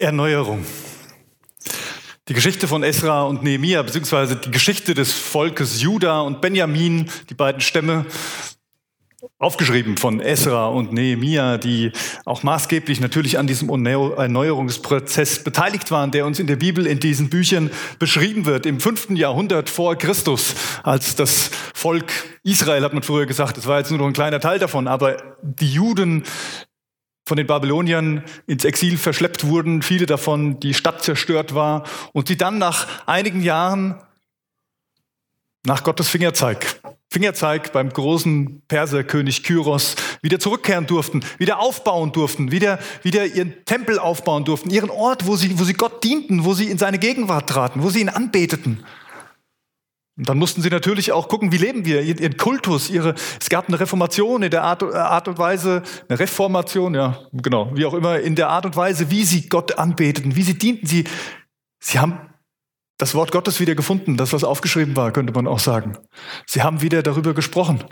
Erneuerung. Die Geschichte von Esra und Nehemia, beziehungsweise die Geschichte des Volkes Juda und Benjamin, die beiden Stämme, aufgeschrieben von Esra und Nehemia, die auch maßgeblich natürlich an diesem Erneuerungsprozess beteiligt waren, der uns in der Bibel in diesen Büchern beschrieben wird. Im fünften Jahrhundert vor Christus, als das Volk Israel, hat man früher gesagt, das war jetzt nur noch ein kleiner Teil davon, aber die Juden von den Babyloniern ins Exil verschleppt wurden, viele davon die Stadt zerstört war und sie dann nach einigen Jahren nach Gottes Fingerzeig, Fingerzeig beim großen Perserkönig Kyros wieder zurückkehren durften, wieder aufbauen durften, wieder, wieder ihren Tempel aufbauen durften, ihren Ort, wo sie, wo sie Gott dienten, wo sie in seine Gegenwart traten, wo sie ihn anbeteten. Und dann mussten sie natürlich auch gucken, wie leben wir, ihren Kultus, ihre, es gab eine Reformation in der Art, Art und Weise, eine Reformation, ja, genau, wie auch immer, in der Art und Weise, wie sie Gott anbeteten, wie sie dienten. Sie, sie haben das Wort Gottes wieder gefunden, das, was aufgeschrieben war, könnte man auch sagen. Sie haben wieder darüber gesprochen.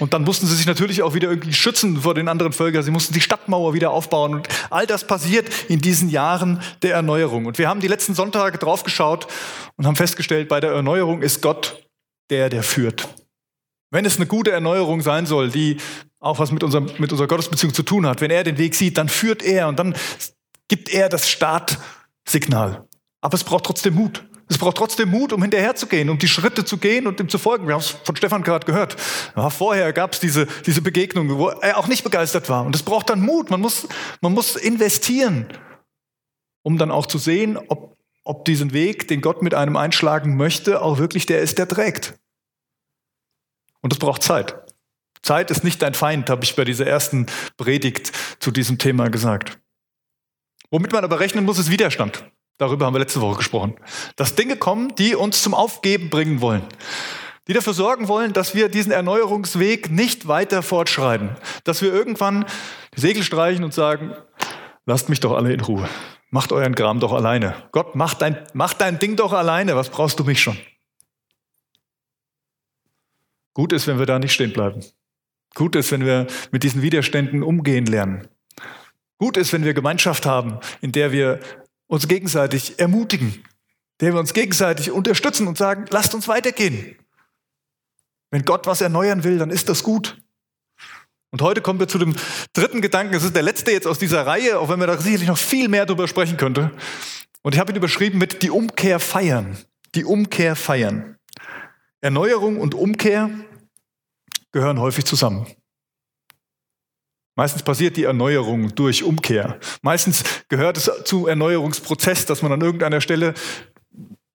Und dann mussten sie sich natürlich auch wieder irgendwie schützen vor den anderen Völkern. Sie mussten die Stadtmauer wieder aufbauen. Und all das passiert in diesen Jahren der Erneuerung. Und wir haben die letzten Sonntage draufgeschaut und haben festgestellt, bei der Erneuerung ist Gott der, der führt. Wenn es eine gute Erneuerung sein soll, die auch was mit, unserem, mit unserer Gottesbeziehung zu tun hat, wenn er den Weg sieht, dann führt er und dann gibt er das Startsignal. Aber es braucht trotzdem Mut. Es braucht trotzdem Mut, um hinterherzugehen, um die Schritte zu gehen und ihm zu folgen. Wir haben es von Stefan gerade gehört. Ja, vorher gab es diese, diese Begegnung, wo er auch nicht begeistert war. Und es braucht dann Mut. Man muss, man muss investieren, um dann auch zu sehen, ob, ob diesen Weg, den Gott mit einem einschlagen möchte, auch wirklich der ist, der trägt. Und es braucht Zeit. Zeit ist nicht dein Feind, habe ich bei dieser ersten Predigt zu diesem Thema gesagt. Womit man aber rechnen muss, ist Widerstand. Darüber haben wir letzte Woche gesprochen. Dass Dinge kommen, die uns zum Aufgeben bringen wollen. Die dafür sorgen wollen, dass wir diesen Erneuerungsweg nicht weiter fortschreiten. Dass wir irgendwann die Segel streichen und sagen, lasst mich doch alle in Ruhe. Macht euren Kram doch alleine. Gott, mach dein, mach dein Ding doch alleine. Was brauchst du mich schon? Gut ist, wenn wir da nicht stehen bleiben. Gut ist, wenn wir mit diesen Widerständen umgehen lernen. Gut ist, wenn wir Gemeinschaft haben, in der wir uns gegenseitig ermutigen, der wir uns gegenseitig unterstützen und sagen, lasst uns weitergehen. Wenn Gott was erneuern will, dann ist das gut. Und heute kommen wir zu dem dritten Gedanken. Es ist der letzte jetzt aus dieser Reihe, auch wenn man da sicherlich noch viel mehr darüber sprechen könnte. Und ich habe ihn überschrieben mit die Umkehr feiern. Die Umkehr feiern. Erneuerung und Umkehr gehören häufig zusammen. Meistens passiert die Erneuerung durch Umkehr. Meistens gehört es zum Erneuerungsprozess, dass man an irgendeiner Stelle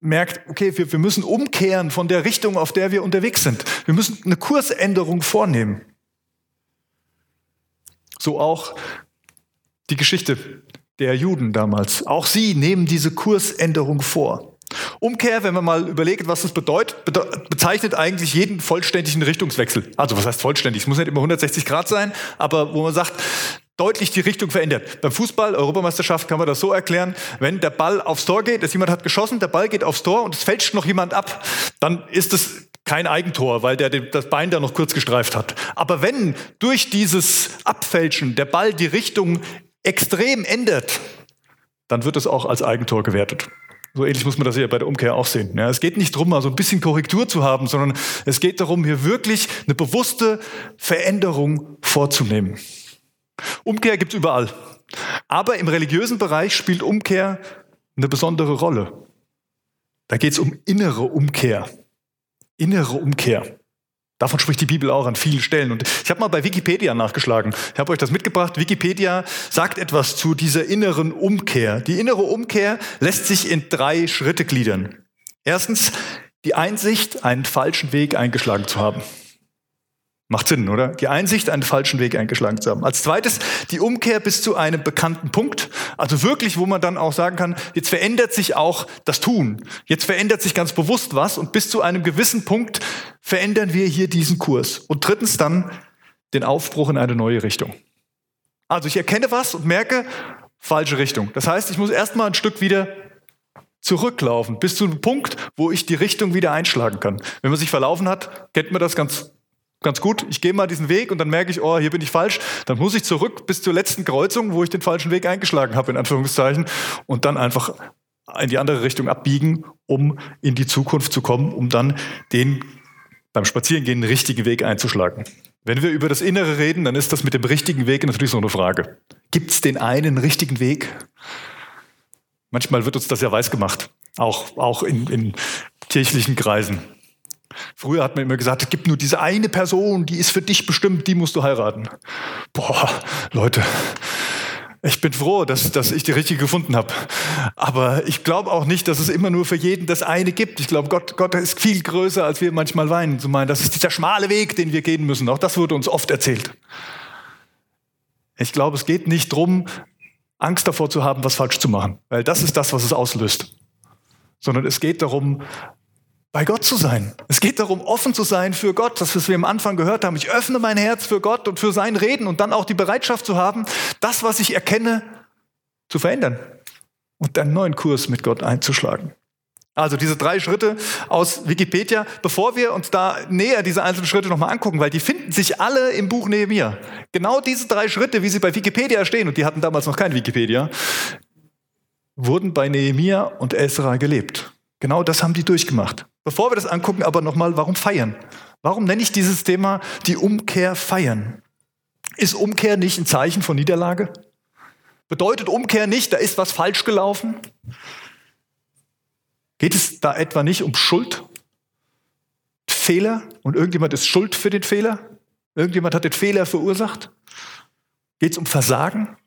merkt, okay, wir, wir müssen umkehren von der Richtung, auf der wir unterwegs sind. Wir müssen eine Kursänderung vornehmen. So auch die Geschichte der Juden damals. Auch sie nehmen diese Kursänderung vor. Umkehr, wenn man mal überlegt, was das bedeutet, bezeichnet eigentlich jeden vollständigen Richtungswechsel. Also was heißt vollständig? Es muss nicht immer 160 Grad sein, aber wo man sagt, deutlich die Richtung verändert. Beim Fußball, Europameisterschaft kann man das so erklären, wenn der Ball aufs Tor geht, dass jemand hat geschossen, der Ball geht aufs Tor und es fälscht noch jemand ab, dann ist es kein Eigentor, weil der das Bein da noch kurz gestreift hat. Aber wenn durch dieses Abfälschen der Ball die Richtung extrem ändert, dann wird es auch als Eigentor gewertet. So ähnlich muss man das ja bei der Umkehr auch sehen. Ja, es geht nicht darum, mal so ein bisschen Korrektur zu haben, sondern es geht darum, hier wirklich eine bewusste Veränderung vorzunehmen. Umkehr gibt es überall. Aber im religiösen Bereich spielt Umkehr eine besondere Rolle. Da geht es um innere Umkehr. Innere Umkehr. Davon spricht die Bibel auch an vielen Stellen. Und ich habe mal bei Wikipedia nachgeschlagen. Ich habe euch das mitgebracht. Wikipedia sagt etwas zu dieser inneren Umkehr. Die innere Umkehr lässt sich in drei Schritte gliedern. Erstens die Einsicht, einen falschen Weg eingeschlagen zu haben. Macht Sinn, oder? Die Einsicht, einen falschen Weg eingeschlagen zu haben. Als zweites die Umkehr bis zu einem bekannten Punkt. Also wirklich, wo man dann auch sagen kann, jetzt verändert sich auch das Tun. Jetzt verändert sich ganz bewusst was und bis zu einem gewissen Punkt verändern wir hier diesen Kurs. Und drittens dann den Aufbruch in eine neue Richtung. Also ich erkenne was und merke, falsche Richtung. Das heißt, ich muss erstmal ein Stück wieder zurücklaufen, bis zu einem Punkt, wo ich die Richtung wieder einschlagen kann. Wenn man sich verlaufen hat, kennt man das ganz ganz gut, ich gehe mal diesen Weg und dann merke ich, oh, hier bin ich falsch. Dann muss ich zurück bis zur letzten Kreuzung, wo ich den falschen Weg eingeschlagen habe, in Anführungszeichen, und dann einfach in die andere Richtung abbiegen, um in die Zukunft zu kommen, um dann den beim Spazierengehen richtigen Weg einzuschlagen. Wenn wir über das Innere reden, dann ist das mit dem richtigen Weg natürlich so eine Frage. Gibt es den einen richtigen Weg? Manchmal wird uns das ja weiß gemacht, auch, auch in, in kirchlichen Kreisen. Früher hat man immer gesagt, es gibt nur diese eine Person, die ist für dich bestimmt, die musst du heiraten. Boah, Leute, ich bin froh, dass, dass ich die richtige gefunden habe. Aber ich glaube auch nicht, dass es immer nur für jeden das eine gibt. Ich glaube, Gott, Gott ist viel größer, als wir manchmal weinen. Zu meinen, das ist dieser schmale Weg, den wir gehen müssen. Auch das wurde uns oft erzählt. Ich glaube, es geht nicht darum, Angst davor zu haben, was falsch zu machen, weil das ist das, was es auslöst. Sondern es geht darum, bei Gott zu sein. Es geht darum, offen zu sein für Gott, das, was wir am Anfang gehört haben. Ich öffne mein Herz für Gott und für sein Reden und dann auch die Bereitschaft zu haben, das, was ich erkenne, zu verändern und einen neuen Kurs mit Gott einzuschlagen. Also diese drei Schritte aus Wikipedia, bevor wir uns da näher diese einzelnen Schritte nochmal angucken, weil die finden sich alle im Buch Nehemiah. Genau diese drei Schritte, wie sie bei Wikipedia stehen, und die hatten damals noch kein Wikipedia, wurden bei Nehemiah und Esra gelebt. Genau das haben die durchgemacht. Bevor wir das angucken, aber nochmal, warum feiern? Warum nenne ich dieses Thema die Umkehr feiern? Ist Umkehr nicht ein Zeichen von Niederlage? Bedeutet Umkehr nicht, da ist was falsch gelaufen? Geht es da etwa nicht um Schuld? Fehler? Und irgendjemand ist schuld für den Fehler? Irgendjemand hat den Fehler verursacht? Geht es um Versagen?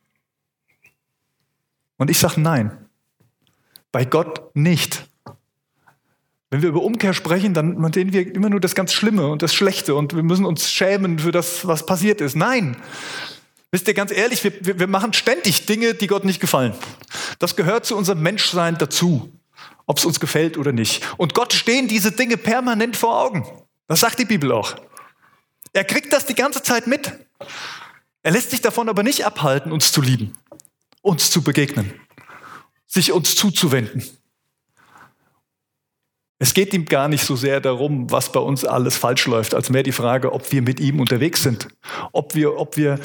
Und ich sage nein. Bei Gott nicht. Wenn wir über Umkehr sprechen, dann sehen wir immer nur das ganz Schlimme und das Schlechte und wir müssen uns schämen für das, was passiert ist. Nein. Wisst ihr, ganz ehrlich, wir, wir machen ständig Dinge, die Gott nicht gefallen. Das gehört zu unserem Menschsein dazu, ob es uns gefällt oder nicht. Und Gott stehen diese Dinge permanent vor Augen. Das sagt die Bibel auch. Er kriegt das die ganze Zeit mit. Er lässt sich davon aber nicht abhalten, uns zu lieben, uns zu begegnen, sich uns zuzuwenden. Es geht ihm gar nicht so sehr darum, was bei uns alles falsch läuft, als mehr die Frage, ob wir mit ihm unterwegs sind, ob wir, ob wir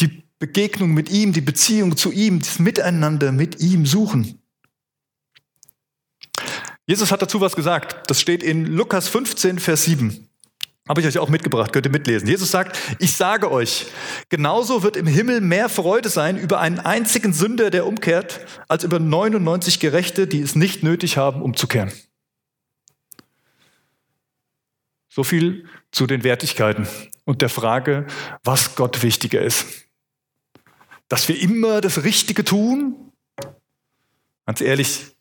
die Begegnung mit ihm, die Beziehung zu ihm, das Miteinander mit ihm suchen. Jesus hat dazu was gesagt. Das steht in Lukas 15, Vers 7. Habe ich euch auch mitgebracht, könnt ihr mitlesen. Jesus sagt, ich sage euch, genauso wird im Himmel mehr Freude sein über einen einzigen Sünder, der umkehrt, als über 99 Gerechte, die es nicht nötig haben, umzukehren. So viel zu den Wertigkeiten und der Frage, was Gott wichtiger ist. Dass wir immer das Richtige tun. Ganz ehrlich,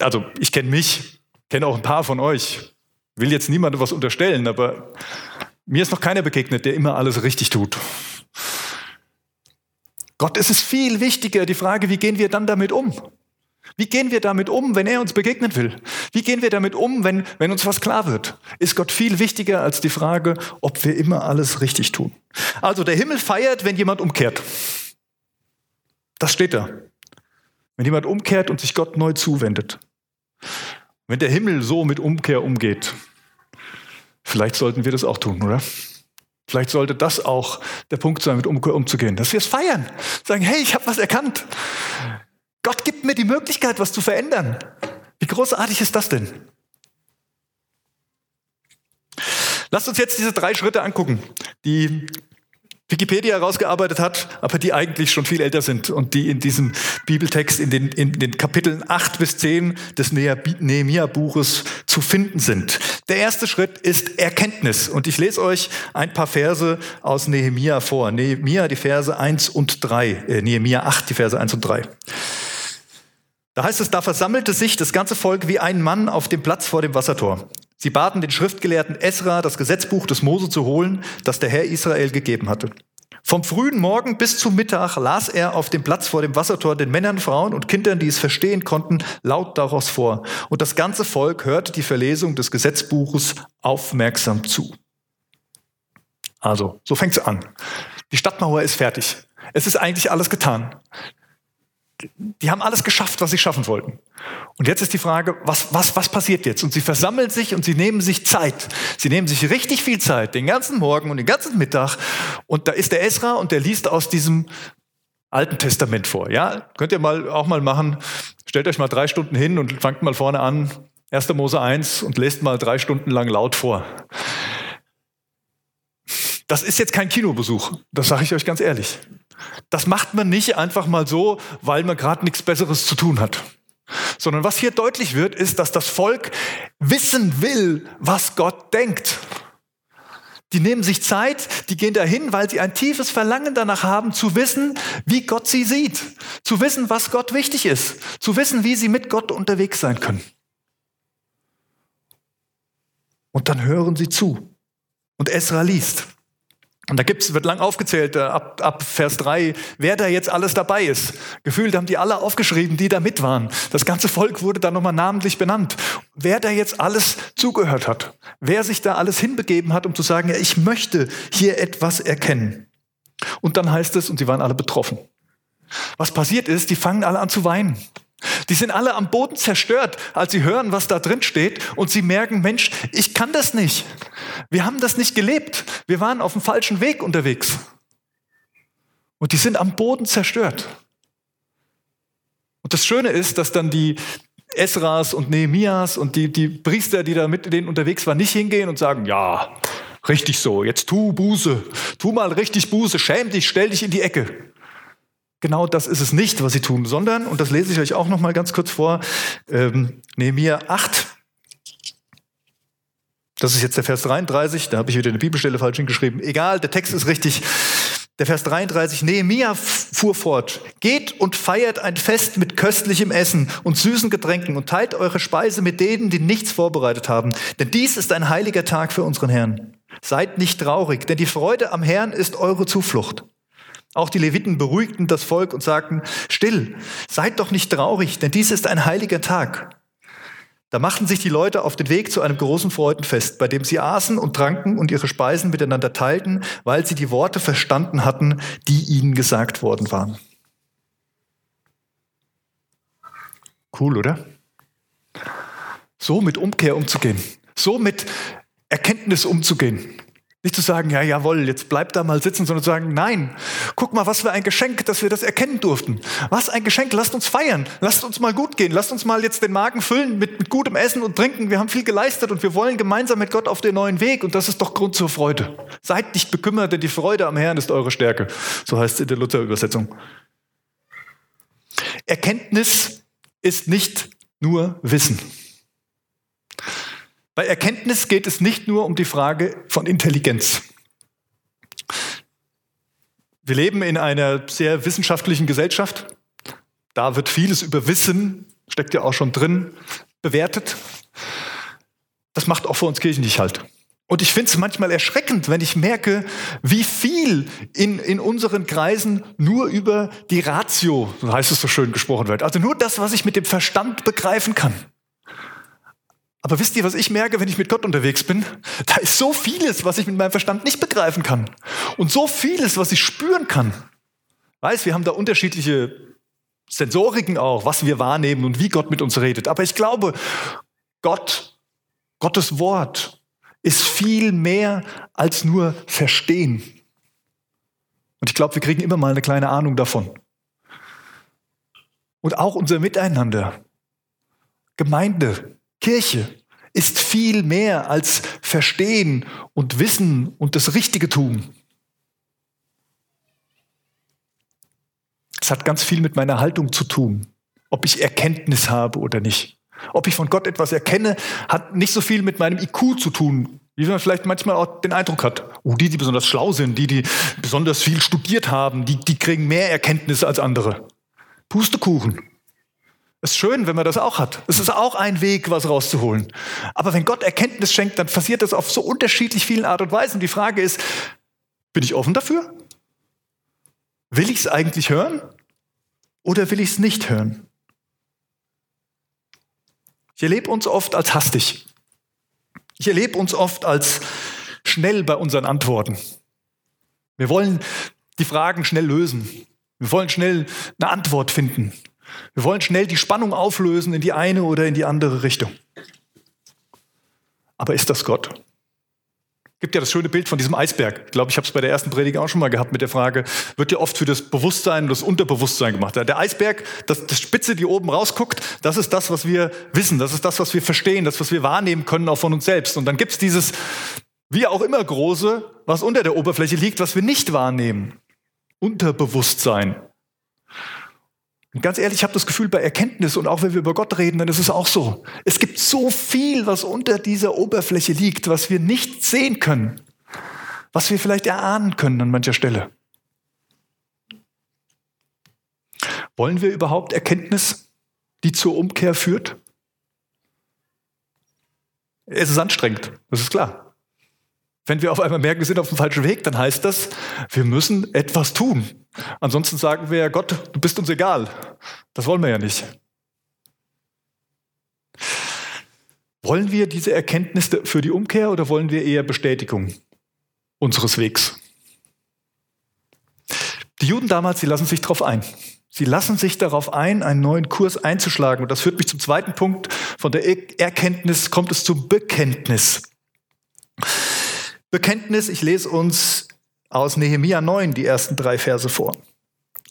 also ich kenne mich, kenne auch ein paar von euch. Will jetzt niemandem was unterstellen, aber mir ist noch keiner begegnet, der immer alles richtig tut. Gott ist es viel wichtiger, die Frage, wie gehen wir dann damit um? Wie gehen wir damit um, wenn er uns begegnen will? Wie gehen wir damit um, wenn, wenn uns was klar wird? Ist Gott viel wichtiger als die Frage, ob wir immer alles richtig tun? Also der Himmel feiert, wenn jemand umkehrt. Das steht da. Wenn jemand umkehrt und sich Gott neu zuwendet. Wenn der Himmel so mit Umkehr umgeht, vielleicht sollten wir das auch tun, oder? Vielleicht sollte das auch der Punkt sein, mit Umkehr umzugehen, dass wir es feiern. Sagen, hey, ich habe was erkannt. Gott gibt mir die Möglichkeit, was zu verändern. Wie großartig ist das denn? Lasst uns jetzt diese drei Schritte angucken, die Wikipedia herausgearbeitet hat, aber die eigentlich schon viel älter sind und die in diesem Bibeltext in den, in den Kapiteln 8 bis 10 des Nehemia-Buches zu finden sind. Der erste Schritt ist Erkenntnis und ich lese euch ein paar Verse aus Nehemia vor. Nehemia, die Verse 1 und 3, äh, Nehemia 8, die Verse 1 und 3. Da heißt es, da versammelte sich das ganze Volk wie ein Mann auf dem Platz vor dem Wassertor. Sie baten den Schriftgelehrten Esra, das Gesetzbuch des Mose zu holen, das der Herr Israel gegeben hatte. Vom frühen Morgen bis zum Mittag las er auf dem Platz vor dem Wassertor den Männern, Frauen und Kindern, die es verstehen konnten, laut daraus vor. Und das ganze Volk hörte die Verlesung des Gesetzbuches aufmerksam zu. Also, so fängt es an. Die Stadtmauer ist fertig. Es ist eigentlich alles getan. Die haben alles geschafft, was sie schaffen wollten. Und jetzt ist die Frage, was, was, was passiert jetzt? Und sie versammeln sich und sie nehmen sich Zeit. Sie nehmen sich richtig viel Zeit, den ganzen Morgen und den ganzen Mittag. Und da ist der Esra und der liest aus diesem Alten Testament vor. Ja, könnt ihr mal auch mal machen. Stellt euch mal drei Stunden hin und fangt mal vorne an, 1. Mose 1 und lest mal drei Stunden lang laut vor. Das ist jetzt kein Kinobesuch, das sage ich euch ganz ehrlich. Das macht man nicht einfach mal so, weil man gerade nichts Besseres zu tun hat. Sondern was hier deutlich wird, ist, dass das Volk wissen will, was Gott denkt. Die nehmen sich Zeit, die gehen dahin, weil sie ein tiefes Verlangen danach haben, zu wissen, wie Gott sie sieht, zu wissen, was Gott wichtig ist, zu wissen, wie sie mit Gott unterwegs sein können. Und dann hören sie zu. Und Esra liest. Und da gibt's, wird lang aufgezählt, äh, ab, ab Vers 3, wer da jetzt alles dabei ist. Gefühlt haben die alle aufgeschrieben, die da mit waren. Das ganze Volk wurde da nochmal namentlich benannt. Wer da jetzt alles zugehört hat. Wer sich da alles hinbegeben hat, um zu sagen, ja, ich möchte hier etwas erkennen. Und dann heißt es, und sie waren alle betroffen. Was passiert ist, die fangen alle an zu weinen. Die sind alle am Boden zerstört, als sie hören, was da drin steht und sie merken, Mensch, ich kann das nicht. Wir haben das nicht gelebt. Wir waren auf dem falschen Weg unterwegs. Und die sind am Boden zerstört. Und das Schöne ist, dass dann die Esras und Nehemias und die, die Priester, die da mit denen unterwegs waren, nicht hingehen und sagen, ja, richtig so, jetzt tu Buße, tu mal richtig Buße, schäm dich, stell dich in die Ecke. Genau das ist es nicht, was sie tun, sondern, und das lese ich euch auch noch mal ganz kurz vor, ähm, Nehemiah 8, das ist jetzt der Vers 33, da habe ich wieder eine Bibelstelle falsch hingeschrieben. Egal, der Text ist richtig. Der Vers 33, Nehemiah fuhr fort, geht und feiert ein Fest mit köstlichem Essen und süßen Getränken und teilt eure Speise mit denen, die nichts vorbereitet haben. Denn dies ist ein heiliger Tag für unseren Herrn. Seid nicht traurig, denn die Freude am Herrn ist eure Zuflucht. Auch die Leviten beruhigten das Volk und sagten, still, seid doch nicht traurig, denn dies ist ein heiliger Tag. Da machten sich die Leute auf den Weg zu einem großen Freudenfest, bei dem sie aßen und tranken und ihre Speisen miteinander teilten, weil sie die Worte verstanden hatten, die ihnen gesagt worden waren. Cool, oder? So mit Umkehr umzugehen, so mit Erkenntnis umzugehen. Nicht zu sagen, ja, jawohl, jetzt bleib da mal sitzen, sondern zu sagen, nein, guck mal, was für ein Geschenk, dass wir das erkennen durften. Was ein Geschenk, lasst uns feiern, lasst uns mal gut gehen, lasst uns mal jetzt den Magen füllen mit, mit gutem Essen und Trinken. Wir haben viel geleistet und wir wollen gemeinsam mit Gott auf den neuen Weg und das ist doch Grund zur Freude. Seid nicht bekümmert, denn die Freude am Herrn ist eure Stärke. So heißt es in der Luther-Übersetzung. Erkenntnis ist nicht nur Wissen. Bei Erkenntnis geht es nicht nur um die Frage von Intelligenz. Wir leben in einer sehr wissenschaftlichen Gesellschaft. Da wird vieles über Wissen, steckt ja auch schon drin, bewertet. Das macht auch für uns Kirchen nicht halt. Und ich finde es manchmal erschreckend, wenn ich merke, wie viel in, in unseren Kreisen nur über die Ratio, so heißt es so schön gesprochen wird. Also nur das, was ich mit dem Verstand begreifen kann. Aber wisst ihr, was ich merke, wenn ich mit Gott unterwegs bin? Da ist so vieles, was ich mit meinem Verstand nicht begreifen kann. Und so vieles, was ich spüren kann. Weiß, wir haben da unterschiedliche Sensoriken auch, was wir wahrnehmen und wie Gott mit uns redet. Aber ich glaube, Gott, Gottes Wort ist viel mehr als nur verstehen. Und ich glaube, wir kriegen immer mal eine kleine Ahnung davon. Und auch unser Miteinander, Gemeinde, Kirche ist viel mehr als Verstehen und Wissen und das Richtige tun. Es hat ganz viel mit meiner Haltung zu tun, ob ich Erkenntnis habe oder nicht. Ob ich von Gott etwas erkenne, hat nicht so viel mit meinem IQ zu tun, wie man vielleicht manchmal auch den Eindruck hat. Oh, die, die besonders schlau sind, die, die besonders viel studiert haben, die, die kriegen mehr Erkenntnisse als andere. Pustekuchen. Ist schön, wenn man das auch hat. Es ist auch ein Weg, was rauszuholen. Aber wenn Gott Erkenntnis schenkt, dann passiert das auf so unterschiedlich vielen Art und Weisen. Die Frage ist, bin ich offen dafür? Will ich es eigentlich hören? Oder will ich es nicht hören? Ich erlebe uns oft als hastig. Ich erlebe uns oft als schnell bei unseren Antworten. Wir wollen die Fragen schnell lösen. Wir wollen schnell eine Antwort finden. Wir wollen schnell die Spannung auflösen in die eine oder in die andere Richtung. Aber ist das Gott? gibt ja das schöne Bild von diesem Eisberg. Ich glaube, ich habe es bei der ersten Predigt auch schon mal gehabt mit der Frage, wird ja oft für das Bewusstsein und das Unterbewusstsein gemacht. Der Eisberg, das, das Spitze, die oben rausguckt, das ist das, was wir wissen, das ist das, was wir verstehen, das, was wir wahrnehmen können, auch von uns selbst. Und dann gibt es dieses, wie auch immer große, was unter der Oberfläche liegt, was wir nicht wahrnehmen. Unterbewusstsein. Und ganz ehrlich, ich habe das Gefühl, bei Erkenntnis und auch wenn wir über Gott reden, dann ist es auch so. Es gibt so viel, was unter dieser Oberfläche liegt, was wir nicht sehen können, was wir vielleicht erahnen können an mancher Stelle. Wollen wir überhaupt Erkenntnis, die zur Umkehr führt? Es ist anstrengend, das ist klar. Wenn wir auf einmal merken, wir sind auf dem falschen Weg, dann heißt das, wir müssen etwas tun. Ansonsten sagen wir ja, Gott, du bist uns egal. Das wollen wir ja nicht. Wollen wir diese Erkenntnis für die Umkehr oder wollen wir eher Bestätigung unseres Wegs? Die Juden damals, sie lassen sich darauf ein. Sie lassen sich darauf ein, einen neuen Kurs einzuschlagen. Und das führt mich zum zweiten Punkt. Von der Erkenntnis kommt es zum Bekenntnis. Bekenntnis, ich lese uns aus Nehemia 9 die ersten drei Verse vor.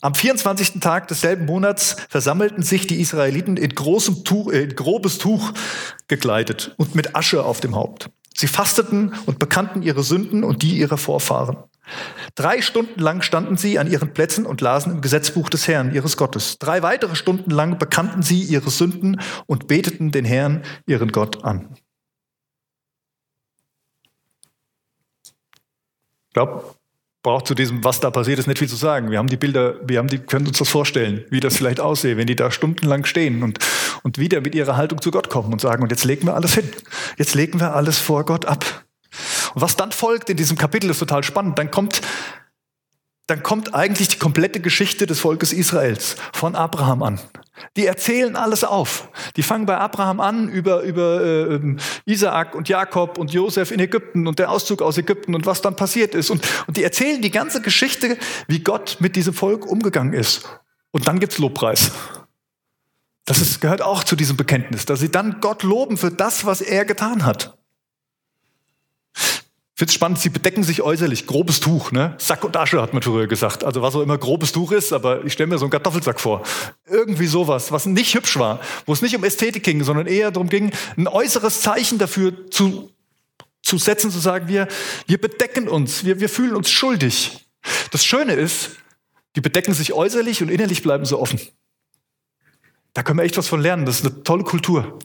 Am 24. Tag desselben Monats versammelten sich die Israeliten in, großem Tuch, in grobes Tuch gekleidet und mit Asche auf dem Haupt. Sie fasteten und bekannten ihre Sünden und die ihrer Vorfahren. Drei Stunden lang standen sie an ihren Plätzen und lasen im Gesetzbuch des Herrn, ihres Gottes. Drei weitere Stunden lang bekannten sie ihre Sünden und beteten den Herrn, ihren Gott, an. Glaube, braucht zu diesem, was da passiert ist, nicht viel zu sagen. Wir haben die Bilder, wir haben die, können uns das vorstellen, wie das vielleicht aussehe, wenn die da stundenlang stehen und, und wieder mit ihrer Haltung zu Gott kommen und sagen, und jetzt legen wir alles hin. Jetzt legen wir alles vor Gott ab. Und was dann folgt in diesem Kapitel ist total spannend. Dann kommt dann kommt eigentlich die komplette Geschichte des Volkes Israels von Abraham an. Die erzählen alles auf. Die fangen bei Abraham an über, über äh, Isaak und Jakob und Josef in Ägypten und der Auszug aus Ägypten und was dann passiert ist. Und, und die erzählen die ganze Geschichte, wie Gott mit diesem Volk umgegangen ist. Und dann gibt's Lobpreis. Das ist, gehört auch zu diesem Bekenntnis, dass sie dann Gott loben für das, was er getan hat. Finde spannend, sie bedecken sich äußerlich. Grobes Tuch, ne? Sack und Asche hat man früher gesagt. Also was auch immer grobes Tuch ist, aber ich stelle mir so einen Kartoffelsack vor. Irgendwie sowas, was nicht hübsch war, wo es nicht um Ästhetik ging, sondern eher darum ging, ein äußeres Zeichen dafür zu, zu setzen, zu sagen, wir, wir bedecken uns, wir, wir fühlen uns schuldig. Das Schöne ist, die bedecken sich äußerlich und innerlich bleiben sie offen. Da können wir echt was von lernen. Das ist eine tolle Kultur.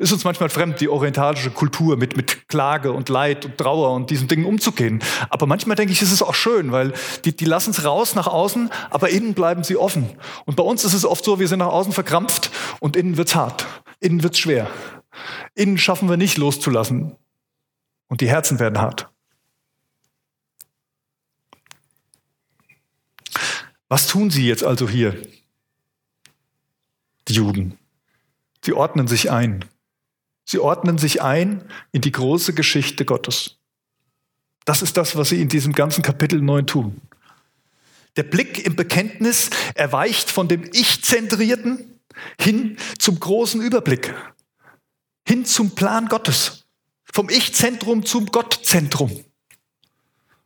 Ist uns manchmal fremd, die orientalische Kultur mit, mit Klage und Leid und Trauer und diesen Dingen umzugehen. Aber manchmal denke ich, ist es auch schön, weil die, die lassen es raus nach außen, aber innen bleiben sie offen. Und bei uns ist es oft so, wir sind nach außen verkrampft und innen wird's hart. Innen wird's schwer. Innen schaffen wir nicht loszulassen. Und die Herzen werden hart. Was tun sie jetzt also hier? Die Juden. Sie ordnen sich ein. Sie ordnen sich ein in die große Geschichte Gottes. Das ist das, was sie in diesem ganzen Kapitel 9 tun. Der Blick im Bekenntnis erweicht von dem Ich-Zentrierten hin zum großen Überblick, hin zum Plan Gottes, vom Ich-Zentrum zum Gott-Zentrum.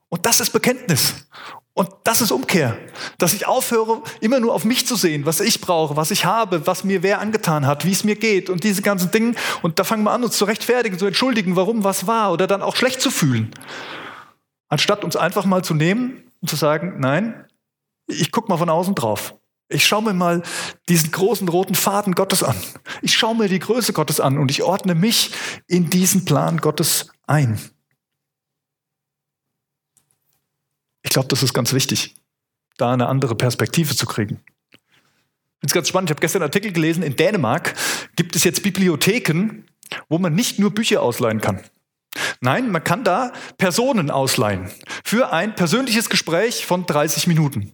Und das ist Bekenntnis. Und das ist Umkehr, dass ich aufhöre, immer nur auf mich zu sehen, was ich brauche, was ich habe, was mir wer angetan hat, wie es mir geht und diese ganzen Dinge. Und da fangen wir an, uns zu rechtfertigen, zu entschuldigen, warum was war oder dann auch schlecht zu fühlen. Anstatt uns einfach mal zu nehmen und zu sagen, nein, ich gucke mal von außen drauf. Ich schaue mir mal diesen großen roten Faden Gottes an. Ich schaue mir die Größe Gottes an und ich ordne mich in diesen Plan Gottes ein. Ich glaube, das ist ganz wichtig, da eine andere Perspektive zu kriegen. Das ist ganz spannend. Ich habe gestern einen Artikel gelesen. In Dänemark gibt es jetzt Bibliotheken, wo man nicht nur Bücher ausleihen kann. Nein, man kann da Personen ausleihen für ein persönliches Gespräch von 30 Minuten.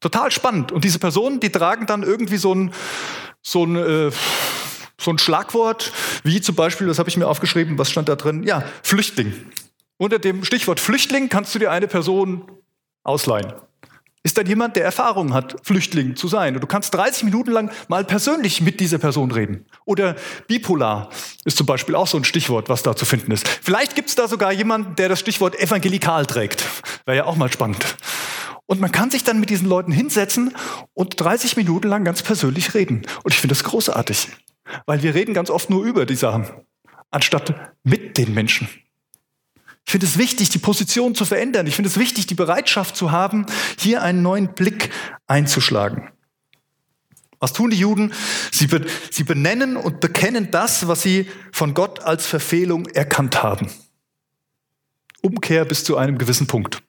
Total spannend. Und diese Personen, die tragen dann irgendwie so ein, so ein, äh, so ein Schlagwort, wie zum Beispiel, das habe ich mir aufgeschrieben, was stand da drin? Ja, Flüchtling. Unter dem Stichwort Flüchtling kannst du dir eine Person ausleihen. ist dann jemand, der Erfahrung hat, Flüchtling zu sein. Und du kannst 30 Minuten lang mal persönlich mit dieser Person reden. Oder bipolar ist zum Beispiel auch so ein Stichwort, was da zu finden ist. Vielleicht gibt es da sogar jemanden, der das Stichwort evangelikal trägt. Wäre ja auch mal spannend. Und man kann sich dann mit diesen Leuten hinsetzen und 30 Minuten lang ganz persönlich reden. Und ich finde das großartig, weil wir reden ganz oft nur über die Sachen, anstatt mit den Menschen. Ich finde es wichtig, die Position zu verändern. Ich finde es wichtig, die Bereitschaft zu haben, hier einen neuen Blick einzuschlagen. Was tun die Juden? Sie, be sie benennen und bekennen das, was sie von Gott als Verfehlung erkannt haben. Umkehr bis zu einem gewissen Punkt.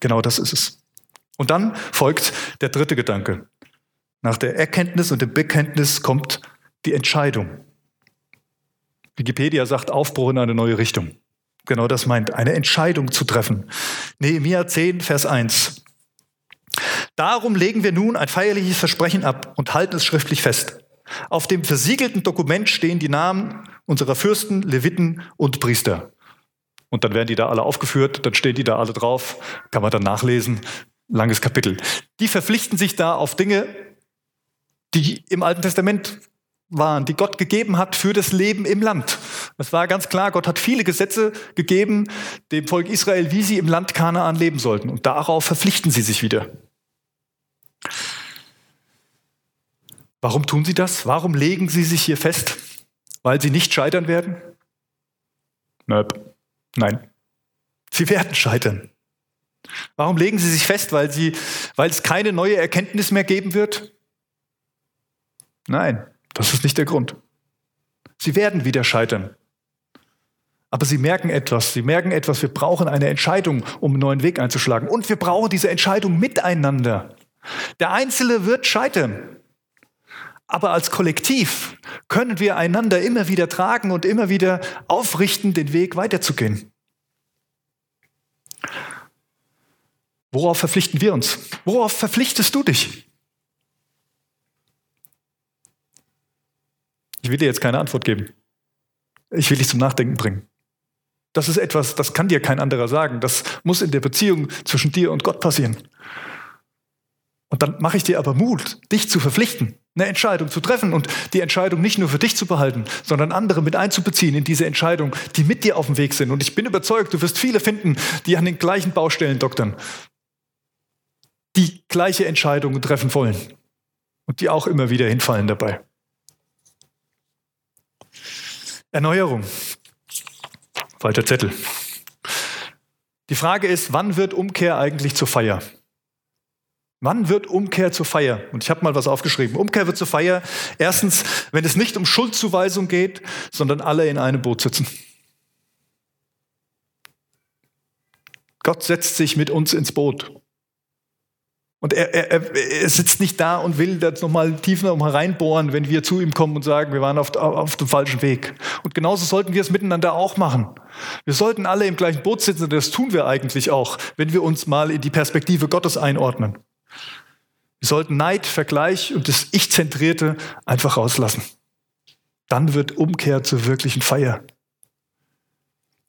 Genau das ist es. Und dann folgt der dritte Gedanke. Nach der Erkenntnis und dem Bekenntnis kommt die Entscheidung. Wikipedia sagt Aufbruch in eine neue Richtung. Genau das meint, eine Entscheidung zu treffen. Nehemiah 10, Vers 1. Darum legen wir nun ein feierliches Versprechen ab und halten es schriftlich fest. Auf dem versiegelten Dokument stehen die Namen unserer Fürsten, Leviten und Priester. Und dann werden die da alle aufgeführt, dann stehen die da alle drauf, kann man dann nachlesen, langes Kapitel. Die verpflichten sich da auf Dinge, die im Alten Testament waren, die Gott gegeben hat für das Leben im Land. Es war ganz klar, Gott hat viele Gesetze gegeben dem Volk Israel, wie sie im Land Kanaan leben sollten. Und darauf verpflichten sie sich wieder. Warum tun sie das? Warum legen sie sich hier fest? Weil sie nicht scheitern werden? Nein. Sie werden scheitern. Warum legen sie sich fest? Weil, sie, weil es keine neue Erkenntnis mehr geben wird? Nein. Das ist nicht der Grund. Sie werden wieder scheitern. Aber sie merken etwas, sie merken etwas, wir brauchen eine Entscheidung, um einen neuen Weg einzuschlagen. Und wir brauchen diese Entscheidung miteinander. Der Einzelne wird scheitern. Aber als Kollektiv können wir einander immer wieder tragen und immer wieder aufrichten, den Weg weiterzugehen. Worauf verpflichten wir uns? Worauf verpflichtest du dich? Ich will dir jetzt keine Antwort geben. Ich will dich zum Nachdenken bringen. Das ist etwas, das kann dir kein anderer sagen. Das muss in der Beziehung zwischen dir und Gott passieren. Und dann mache ich dir aber Mut, dich zu verpflichten, eine Entscheidung zu treffen und die Entscheidung nicht nur für dich zu behalten, sondern andere mit einzubeziehen in diese Entscheidung, die mit dir auf dem Weg sind. Und ich bin überzeugt, du wirst viele finden, die an den gleichen Baustellen doktern, die gleiche Entscheidungen treffen wollen und die auch immer wieder hinfallen dabei. Erneuerung. Falscher Zettel. Die Frage ist, wann wird Umkehr eigentlich zur Feier? Wann wird Umkehr zur Feier? Und ich habe mal was aufgeschrieben. Umkehr wird zur Feier erstens, wenn es nicht um Schuldzuweisung geht, sondern alle in einem Boot sitzen. Gott setzt sich mit uns ins Boot. Und er, er, er, sitzt nicht da und will das nochmal tiefer nochmal reinbohren, wenn wir zu ihm kommen und sagen, wir waren auf, auf dem falschen Weg. Und genauso sollten wir es miteinander auch machen. Wir sollten alle im gleichen Boot sitzen und das tun wir eigentlich auch, wenn wir uns mal in die Perspektive Gottes einordnen. Wir sollten Neid, Vergleich und das Ich-Zentrierte einfach rauslassen. Dann wird Umkehr zur wirklichen Feier.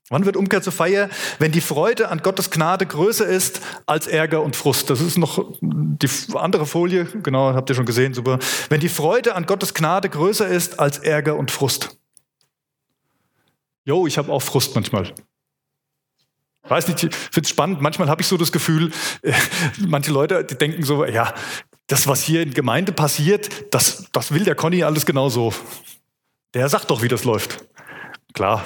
Wann wird Umkehr zur Feier? Wenn die Freude an Gottes Gnade größer ist als Ärger und Frust. Das ist noch die andere Folie, genau, habt ihr schon gesehen, super. Wenn die Freude an Gottes Gnade größer ist als Ärger und Frust. Jo, ich habe auch Frust manchmal. Weiß nicht, ich finde es spannend. Manchmal habe ich so das Gefühl, äh, manche Leute, die denken so, ja, das, was hier in Gemeinde passiert, das, das will der Conny alles genauso. Der sagt doch, wie das läuft. Klar.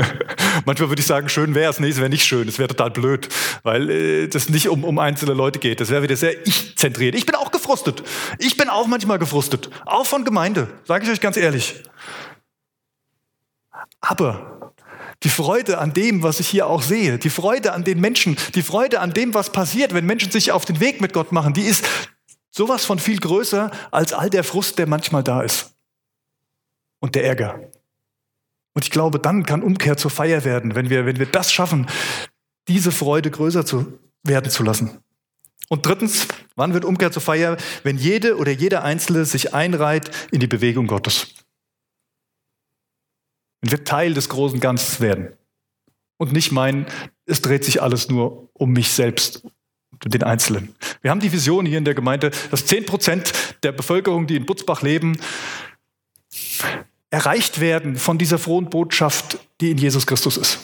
Manchmal würde ich sagen, schön wäre es. Nee, es wäre nicht schön. Es wäre total blöd, weil äh, das nicht um, um einzelne Leute geht. Das wäre wieder sehr ich-zentriert. Ich bin auch gefrustet. Ich bin auch manchmal gefrustet. Auch von Gemeinde, sage ich euch ganz ehrlich. Aber die Freude an dem, was ich hier auch sehe, die Freude an den Menschen, die Freude an dem, was passiert, wenn Menschen sich auf den Weg mit Gott machen, die ist sowas von viel größer als all der Frust, der manchmal da ist. Und der Ärger. Und ich glaube, dann kann Umkehr zur Feier werden, wenn wir, wenn wir das schaffen, diese Freude größer zu werden zu lassen. Und drittens, wann wird Umkehr zur Feier? Wenn jede oder jeder Einzelne sich einreiht in die Bewegung Gottes. Wenn wir Teil des großen Ganzes werden. Und nicht meinen, es dreht sich alles nur um mich selbst den Einzelnen. Wir haben die Vision hier in der Gemeinde, dass 10 Prozent der Bevölkerung, die in Butzbach leben, erreicht werden von dieser frohen Botschaft, die in Jesus Christus ist.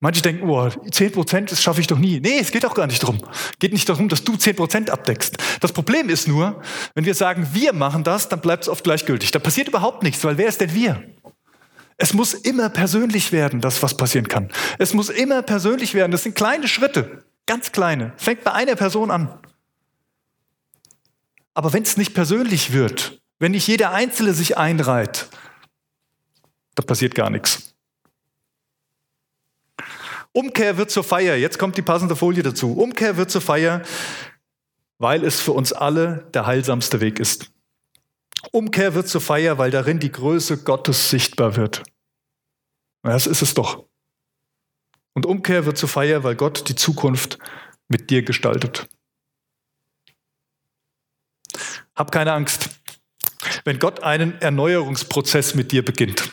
Manche denken, oh, 10 Prozent, das schaffe ich doch nie. Nee, es geht auch gar nicht darum. Es geht nicht darum, dass du 10 Prozent abdeckst. Das Problem ist nur, wenn wir sagen, wir machen das, dann bleibt es oft gleichgültig. Da passiert überhaupt nichts, weil wer ist denn wir? Es muss immer persönlich werden, das, was passieren kann. Es muss immer persönlich werden. Das sind kleine Schritte, ganz kleine. Fängt bei einer Person an. Aber wenn es nicht persönlich wird, wenn nicht jeder Einzelne sich einreiht, dann passiert gar nichts. Umkehr wird zur Feier. Jetzt kommt die passende Folie dazu. Umkehr wird zur Feier, weil es für uns alle der heilsamste Weg ist. Umkehr wird zur Feier, weil darin die Größe Gottes sichtbar wird. Das ist es doch. Und Umkehr wird zur Feier, weil Gott die Zukunft mit dir gestaltet. Hab keine Angst, wenn Gott einen Erneuerungsprozess mit dir beginnt.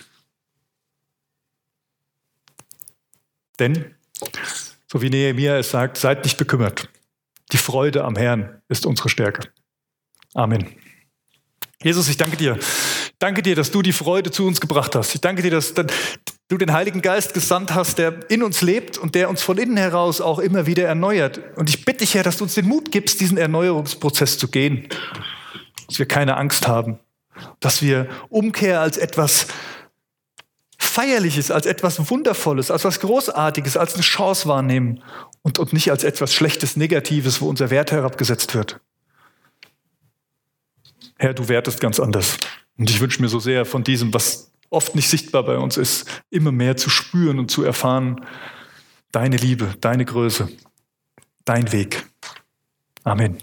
Denn, so wie Nehemiah es sagt, seid nicht bekümmert. Die Freude am Herrn ist unsere Stärke. Amen. Jesus, ich danke dir. Danke dir, dass du die Freude zu uns gebracht hast. Ich danke dir, dass du den Heiligen Geist gesandt hast, der in uns lebt und der uns von innen heraus auch immer wieder erneuert. Und ich bitte dich, Herr, dass du uns den Mut gibst, diesen Erneuerungsprozess zu gehen. Dass wir keine Angst haben. Dass wir Umkehr als etwas Feierliches, als etwas Wundervolles, als etwas Großartiges, als eine Chance wahrnehmen und, und nicht als etwas Schlechtes, Negatives, wo unser Wert herabgesetzt wird. Herr, du wertest ganz anders. Und ich wünsche mir so sehr von diesem, was oft nicht sichtbar bei uns ist, immer mehr zu spüren und zu erfahren, deine Liebe, deine Größe, dein Weg. Amen.